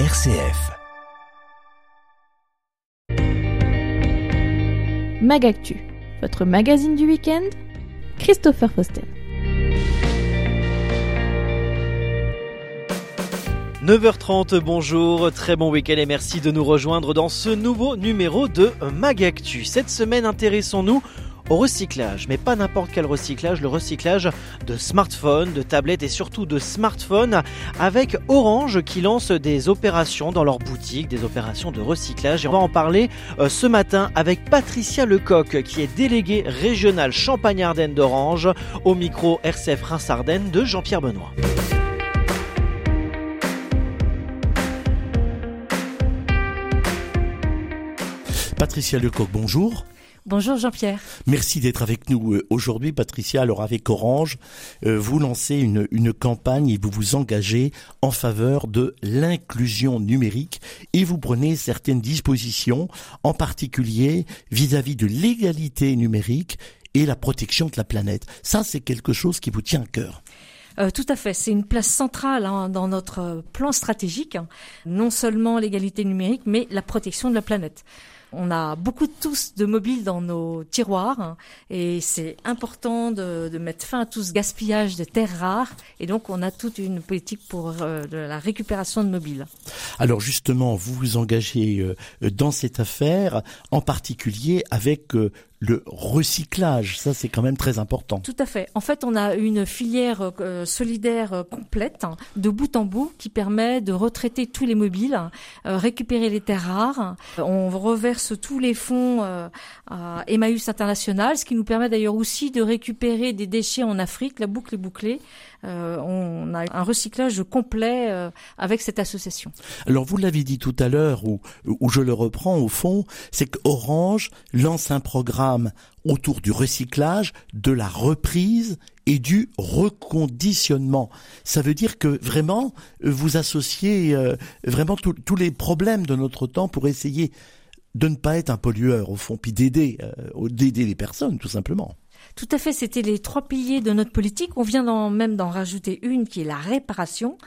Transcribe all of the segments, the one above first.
RCF. Magactu, votre magazine du week-end, Christopher Faustin. 9h30, bonjour, très bon week-end et merci de nous rejoindre dans ce nouveau numéro de Magactu. Cette semaine, intéressons-nous au recyclage, mais pas n'importe quel recyclage, le recyclage de smartphones, de tablettes et surtout de smartphones avec Orange qui lance des opérations dans leur boutique, des opérations de recyclage et on va en parler euh, ce matin avec Patricia Lecoq qui est déléguée régionale Champagne-Ardenne d'Orange au micro RCF Reims-Ardenne de Jean-Pierre Benoît. Patricia Lecoq, bonjour. Bonjour Jean-Pierre. Merci d'être avec nous euh, aujourd'hui, Patricia. Alors avec Orange, euh, vous lancez une, une campagne et vous vous engagez en faveur de l'inclusion numérique et vous prenez certaines dispositions, en particulier vis-à-vis de l'égalité numérique et la protection de la planète. Ça, c'est quelque chose qui vous tient à cœur. Euh, tout à fait, c'est une place centrale hein, dans notre plan stratégique, hein. non seulement l'égalité numérique, mais la protection de la planète on a beaucoup tous de mobiles dans nos tiroirs hein, et c'est important de, mettre fin à tout ce gaspillage de terres rares et donc on a toute une politique pour euh, la récupération de mobiles. Alors justement, vous vous engagez euh, dans cette affaire, en particulier avec euh, le recyclage. Ça, c'est quand même très important. Tout à fait. En fait, on a une filière euh, solidaire complète, hein, de bout en bout, qui permet de retraiter tous les mobiles, euh, récupérer les terres rares. On reverse tous les fonds à Emmaüs International, ce qui nous permet d'ailleurs aussi de récupérer des déchets en Afrique. La boucle est bouclée. on a un recyclage complet avec cette association. Alors, vous l'avez dit tout à l'heure, ou je le reprends au fond, c'est qu'Orange lance un programme autour du recyclage, de la reprise et du reconditionnement. Ça veut dire que vraiment, vous associez euh, vraiment tous les problèmes de notre temps pour essayer de ne pas être un pollueur au fond, puis d'aider, euh, d'aider les personnes tout simplement. Tout à fait, c'était les trois piliers de notre politique. On vient même d'en rajouter une qui est la réparation.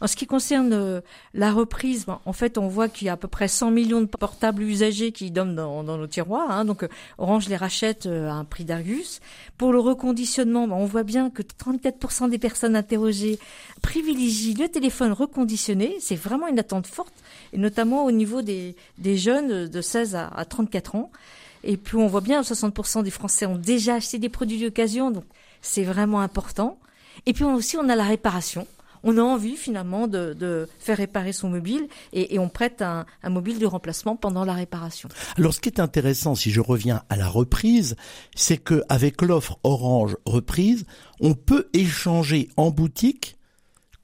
En ce qui concerne euh, la reprise, en fait, on voit qu'il y a à peu près 100 millions de portables usagés qui dorment dans, nos tiroirs. Hein. donc, euh, Orange les rachète euh, à un prix d'Argus. Pour le reconditionnement, on voit bien que 34% des personnes interrogées privilégient le téléphone reconditionné. C'est vraiment une attente forte, et notamment au niveau des, jeunes de 16 à, à 34 ans. Et puis on voit bien, 60% des Français ont déjà acheté des produits d'occasion, donc c'est vraiment important. Et puis aussi, on a la réparation. On a envie finalement de, faire réparer son mobile et, on prête un, un, mobile de remplacement pendant la réparation. Alors ce qui est intéressant, si je reviens à la reprise, c'est qu'avec l'offre Orange reprise, on peut échanger en boutique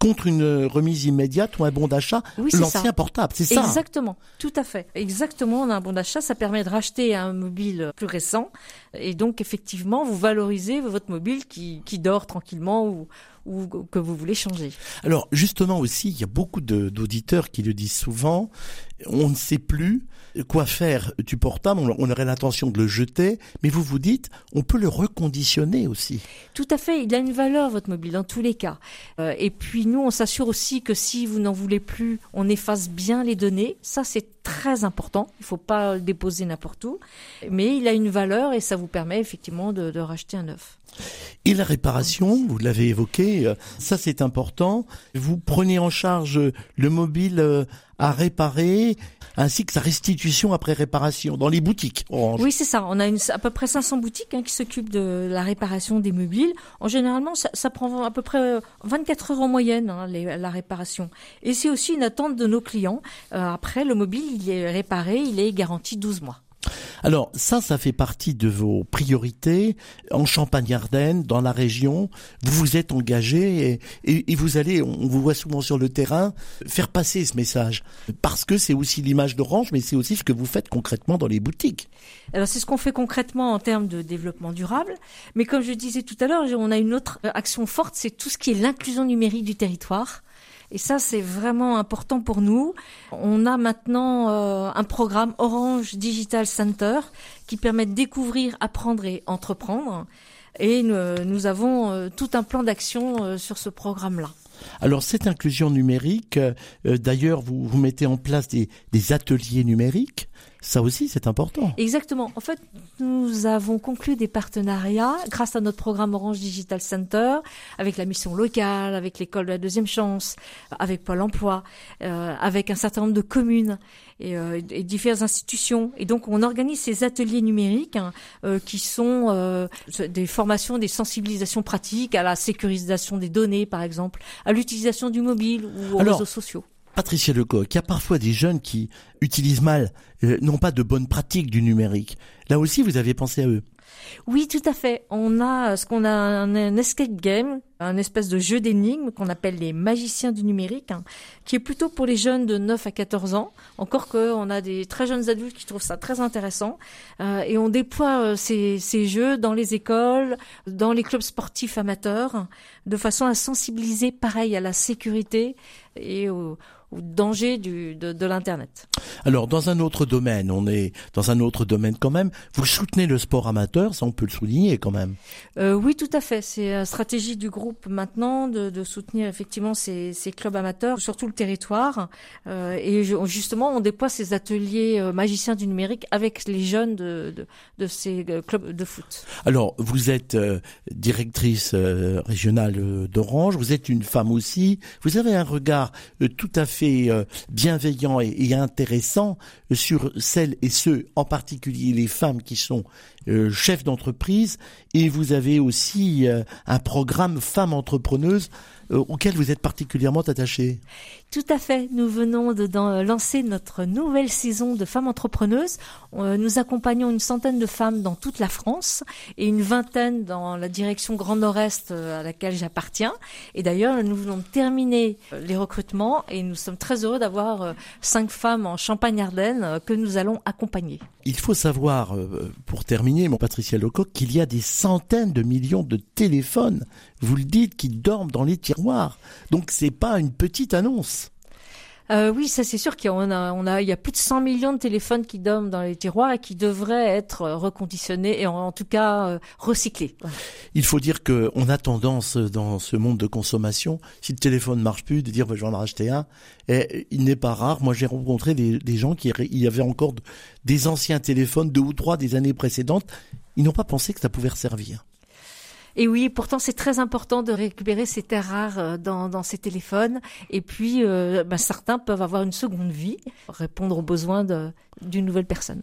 contre une remise immédiate ou un bon d'achat, l'ancien portable, c'est ça Exactement, tout à fait. Exactement, on a un bon d'achat, ça permet de racheter un mobile plus récent et donc effectivement, vous valorisez votre mobile qui, qui dort tranquillement ou, ou que vous voulez changer. Alors justement aussi, il y a beaucoup d'auditeurs qui le disent souvent, on ne sait plus quoi faire du portable, on aurait l'intention de le jeter, mais vous vous dites, on peut le reconditionner aussi. Tout à fait, il a une valeur votre mobile dans tous les cas. Euh, et puis nous, on s'assure aussi que si vous n'en voulez plus, on efface bien les données. Ça, c'est très important. Il ne faut pas le déposer n'importe où, mais il a une valeur et ça vous permet effectivement de, de racheter un neuf. Et la réparation, vous l'avez évoqué, euh, ça c'est important. Vous prenez en charge le mobile euh, à réparer ainsi que sa restitution après réparation dans les boutiques Oui, c'est ça. On a à peu près 500 boutiques hein, qui s'occupent de la réparation des mobiles. En généralement, ça, ça prend à peu près 24 heures en moyenne hein, la réparation. Et c'est aussi une attente de nos clients. Euh, après, le mobile, il est réparé, il est garanti 12 mois. Alors ça, ça fait partie de vos priorités en Champagne-Ardenne, dans la région. Vous vous êtes engagé et, vous allez, on vous voit souvent sur le terrain, faire passer ce message. Parce que c'est aussi l'image d'Orange, mais c'est aussi ce que vous faites concrètement dans les boutiques. Alors c'est ce qu'on fait concrètement en termes de développement durable. Mais comme je disais tout à l'heure, on a une autre action forte, c'est tout ce qui est l'inclusion numérique du territoire. Et ça, c'est vraiment important pour nous. On a maintenant euh, un programme Orange Digital Center qui permet de découvrir, apprendre et entreprendre. Et nous, avons euh, tout un plan d'action euh, sur ce programme-là. Alors cette inclusion numérique, euh, d'ailleurs, vous, mettez en place des ateliers numériques. Ça aussi, c'est important. Exactement. En fait, nous avons conclu des partenariats grâce à notre programme Orange Digital Center avec la mission locale, avec l'école de la deuxième chance, avec Pôle Emploi, euh, avec un certain nombre de communes et, euh, et, diverses institutions. Et donc, on organise ces ateliers numériques hein, euh, qui sont euh, des formations, des sensibilisations pratiques à la sécurisation des données, par exemple, à l'utilisation du mobile ou aux Alors, réseaux sociaux. Patricia Lecoq, il y a parfois des jeunes qui utilisent mal, euh, n'ont pas de bonnes pratiques du numérique. Là aussi, vous avez pensé à eux. Oui, tout à fait. On a ce qu'on a un, escape game, un espèce de jeu d'énigmes qu'on appelle les magiciens du numérique, hein, qui est plutôt pour les jeunes de 9 à 14 ans. Encore qu'on a des très jeunes adultes qui trouvent ça très intéressant. Euh, et on déploie euh, ces, ces, jeux dans les écoles, dans les clubs sportifs amateurs, de façon à sensibiliser, pareil, à la sécurité et au, au danger du, de, de l'Internet. Alors, dans un autre domaine, on est dans un autre domaine quand même. Vous soutenez le sport amateur, ça on peut le souligner quand même. Euh, oui, tout à fait. C'est la stratégie du groupe maintenant de, soutenir effectivement ces, clubs amateurs, surtout le territoire. Euh, et justement, on déploie ces ateliers euh, magiciens du numérique avec les jeunes de, ces euh, clubs de foot. Alors, vous êtes directrice régionale d'Orange, vous êtes une femme aussi. Vous avez un regard tout à fait bienveillant et intéressant sur celles et ceux, en particulier les femmes qui sont euh, chefs d'entreprise, et vous avez aussi euh, un programme femmes entrepreneuses auquel vous êtes particulièrement attachée. Tout à fait. Nous venons de dans, lancer notre nouvelle saison de femmes entrepreneuses. Euh, nous accompagnons une centaine de femmes dans toute la France et une vingtaine dans la direction Grand Nord-Est euh, à laquelle j'appartiens. Et d'ailleurs, nous venons de terminer les recrutements et nous sommes très heureux d'avoir cinq femmes en Champagne-Ardenne que nous allons accompagner. Il faut savoir, pour terminer, mon Patricia Lecoq, qu'il y a des centaines de millions de téléphones, vous le dites, qui dorment dans les tiroirs. Donc c'est pas une petite annonce. Euh, oui, ça c'est sûr qu'il y a, on a, on a, il y a plus de 100 millions de téléphones qui dorment dans les tiroirs et qui devraient être reconditionnés et en, en tout cas euh, recyclés. Voilà. Il faut dire que on a tendance dans ce monde de consommation, si le téléphone ne marche plus, de dire bah, je vais en racheter un. Et il n'est pas rare. Moi, j'ai rencontré des, des, gens qui il y avait encore des anciens téléphones, deux ou trois des années précédentes. Ils n'ont pas pensé que ça pouvait servir. Et oui, pourtant c'est très important de récupérer ces terres rares dans, dans ces téléphones. Et puis, euh, ben, certains peuvent avoir une seconde vie, répondre aux besoins d'une nouvelle personne.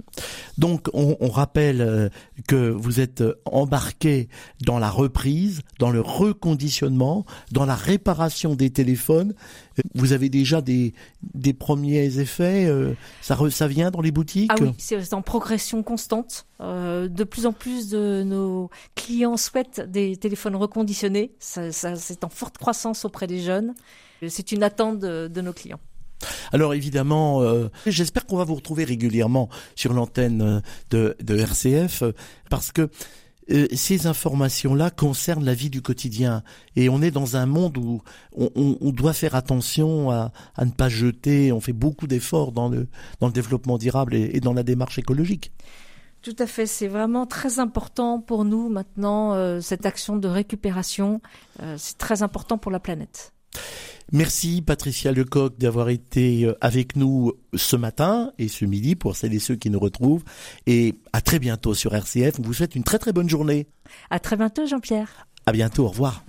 Donc, on, on rappelle euh, que vous êtes embarqué dans la reprise, dans le reconditionnement, dans la réparation des téléphones. Vous avez déjà des, des premiers effets euh, ça, re, ça vient dans les boutiques? Ah oui, c'est en progression constante. Euh, de plus en plus de nos clients souhaitent des téléphones reconditionnés. Ça, ça, c'est en forte croissance auprès des jeunes. C'est une attente de, de nos clients. Alors évidemment, euh, j'espère qu'on va vous retrouver régulièrement sur l'antenne de, de RCF parce que euh, ces informations-là concernent la vie du quotidien. Et on est dans un monde où on, doit faire attention à, ne pas jeter. On fait beaucoup d'efforts dans le, dans le développement durable et, dans la démarche écologique. Tout à fait, c'est vraiment très important pour nous maintenant, euh, cette action de récupération. Euh, c'est très important pour la planète. Merci Patricia Lecoq d'avoir été avec nous ce matin et ce midi pour celles et ceux qui nous retrouvent. Et à très bientôt sur RCF. On vous souhaite une très très bonne journée. À très bientôt Jean-Pierre. À bientôt, au revoir.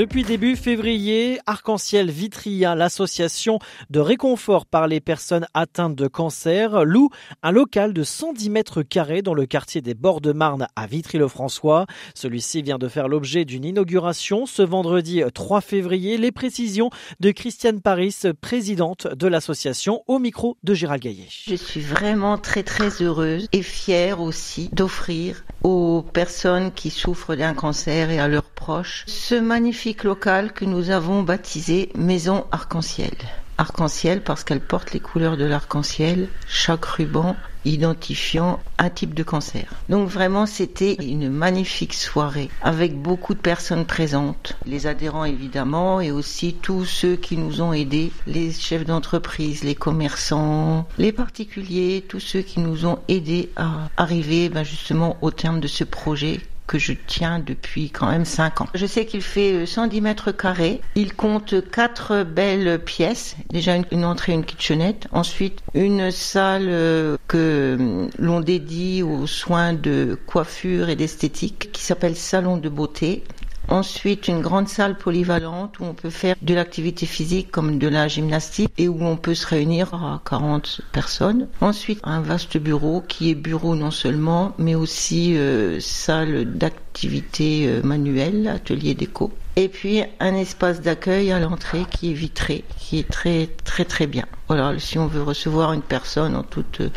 Depuis début février, Arc-en-Ciel Vitria, l'association de réconfort par les personnes atteintes de cancer, loue un local de 110 mètres carrés dans le quartier des Bords de Marne à Vitry-le-François. Celui-ci vient de faire l'objet d'une inauguration ce vendredi 3 février. Les précisions de Christiane Paris, présidente de l'association, au micro de Gérald Gaillet. Je suis vraiment très très heureuse et fière aussi d'offrir aux personnes qui souffrent d'un cancer et à leurs proches ce magnifique local que nous avons baptisé Maison Arc-en-Ciel. Arc-en-ciel parce qu'elle porte les couleurs de l'arc-en-ciel. Chaque ruban identifiant un type de cancer. Donc vraiment, c'était une magnifique soirée avec beaucoup de personnes présentes, les adhérents évidemment, et aussi tous ceux qui nous ont aidés, les chefs d'entreprise, les commerçants, les particuliers, tous ceux qui nous ont aidés à arriver ben, justement au terme de ce projet que je tiens depuis quand même 5 ans. Je sais qu'il fait 110 euh, mètres carrés. Il compte quatre belles pièces. Déjà une, entrée, une kitchenette. Ensuite, une salle euh, que euh, l'on dédie aux soins de coiffure et d'esthétique qui s'appelle Salon de beauté Ensuite, une grande salle polyvalente où on peut faire de l'activité physique comme de la gymnastique et où on peut se réunir à 40 personnes. Ensuite, un vaste bureau qui est bureau non seulement, mais aussi euh, salle d'activité euh, manuelle, atelier déco. Et puis un espace d'accueil à l'entrée qui est vitré, qui est très très très bien. Voilà, si on veut recevoir une personne en toute euh,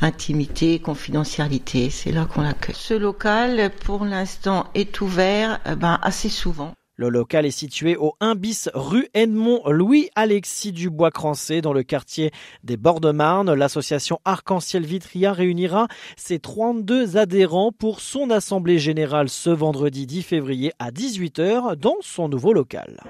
intimité, confidentialité, c'est là qu'on l'accueille. Ce local, pour l'instant, est ouvert euh, ben, assez souvent. Le local est situé au 1 bis rue Edmond Louis-Alexis Dubois-Crancé dans le quartier des Bords de Marne. L'association Arc-en-Ciel Vitria réunira ses 32 adhérents pour son assemblée générale ce vendredi 10 février à 18h dans son nouveau local.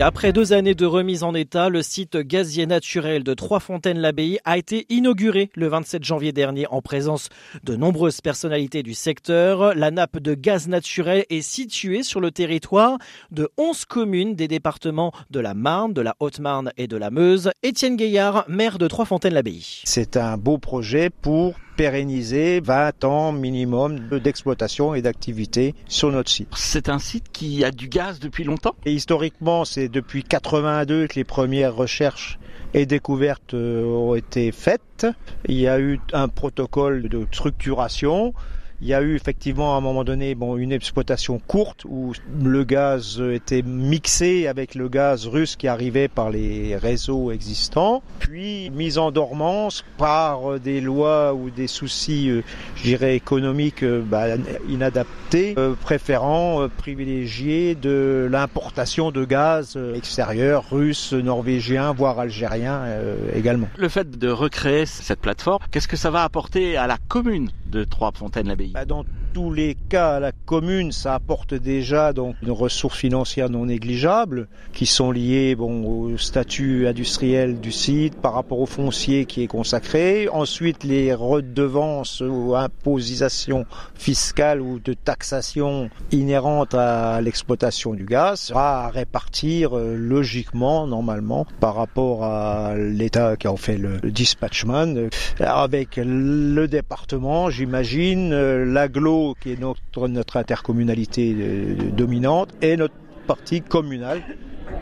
Après deux années de remise en état, le site gazier naturel de Trois-Fontaines-l'Abbaye a été inauguré le 27 janvier dernier en présence de nombreuses personnalités du secteur. La nappe de gaz naturel est située sur le territoire de 11 communes des départements de la Marne, de la Haute-Marne et de la Meuse. Étienne Gaillard, maire de Trois-Fontaines-l'Abbaye. C'est un beau projet pour pérenniser 20 ans minimum d'exploitation et d'activité sur notre site. C'est un site qui a du gaz depuis longtemps? Et Historiquement, c'est depuis 82 que les premières recherches et découvertes euh, ont été faites. Il y a eu un protocole de structuration il y a eu effectivement à un moment donné bon, une exploitation courte où le gaz était mixé avec le gaz russe qui arrivait par les réseaux existants, puis mise en dormance par des lois ou des soucis, euh, je dirais, économiques euh, bah, inadaptés, euh, préférant privilégier de l'importation de gaz extérieur, russe, norvégien, voire algérien également. Le fait de recréer cette plateforme, qu'est-ce que ça va apporter à la commune de Trois-Fontaines-l'Abbaye? Bah, dans tous les cas, la commune, ça apporte déjà donc une ressource financière non négligeable qui sont liées bon, au statut industriel du site par rapport au foncier qui est consacré. Ensuite, les redevances ou impositions fiscales ou de taxation inhérentes à l'exploitation du gaz sera à répartir euh, logiquement, normalement, par rapport à l'État qui en fait le, dispatchman, avec le département, j'imagine, euh, qui est notre, notre intercommunalité euh, dominante et notre partie communale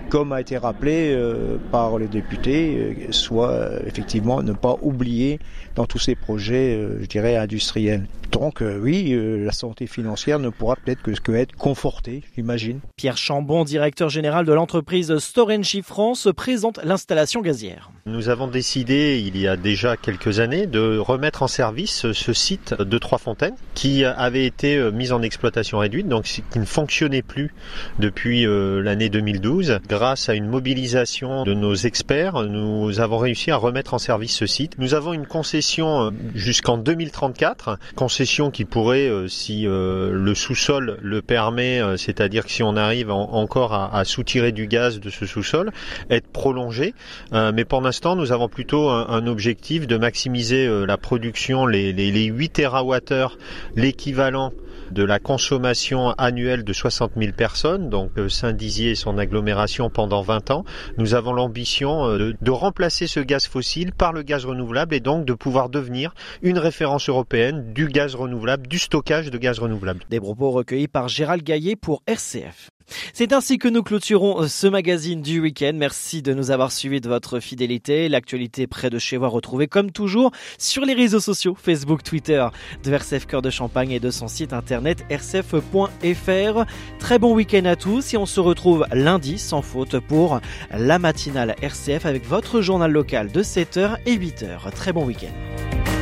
comme a été rappelé euh, par les députés, euh, soit effectivement ne pas oublier dans tous ces projets, je dirais, industriels. Donc oui, la santé financière ne pourra peut-être que, que, être confortée, j'imagine. Pierre Chambon, directeur général de l'entreprise Storengy France, présente l'installation gazière. Nous avons décidé, il y a déjà quelques années, de remettre en service ce site de Trois-Fontaines qui avait été euh, mis en exploitation réduite, donc qui ne fonctionnait plus depuis euh, l'année 2012. Grâce à une mobilisation de nos experts, nous avons réussi à remettre en service ce site. Nous avons une concession euh, jusqu'en 2034, concession qui pourrait, si le sous-sol le permet, c'est-à-dire que si on arrive encore à, soutirer du gaz de ce sous-sol, être prolongée. mais pendant nous avons plutôt un, objectif de maximiser euh, la production, les, les 8 TWh, l'équivalent de la consommation annuelle de 60 000 personnes, donc euh, Saint-Dizier et son agglomération pendant 20 ans. Nous avons l'ambition euh, de, remplacer ce gaz fossile par le gaz renouvelable et donc de pouvoir devenir une référence européenne du gaz renouvelable, du stockage de gaz renouvelable. Des propos recueillis par Gérald Gaillet pour RCF. C'est ainsi que nous clôturons ce magazine du week-end. Merci de nous avoir suivis de votre fidélité. L'actualité près de chez vous retrouvée comme toujours sur les réseaux sociaux, Facebook, Twitter de RCF Cœur de Champagne et de son site internet rcf.fr. Très bon week-end à tous et on se retrouve lundi sans faute pour la matinale RCF avec votre journal local de 7h et 8h. Très bon week-end.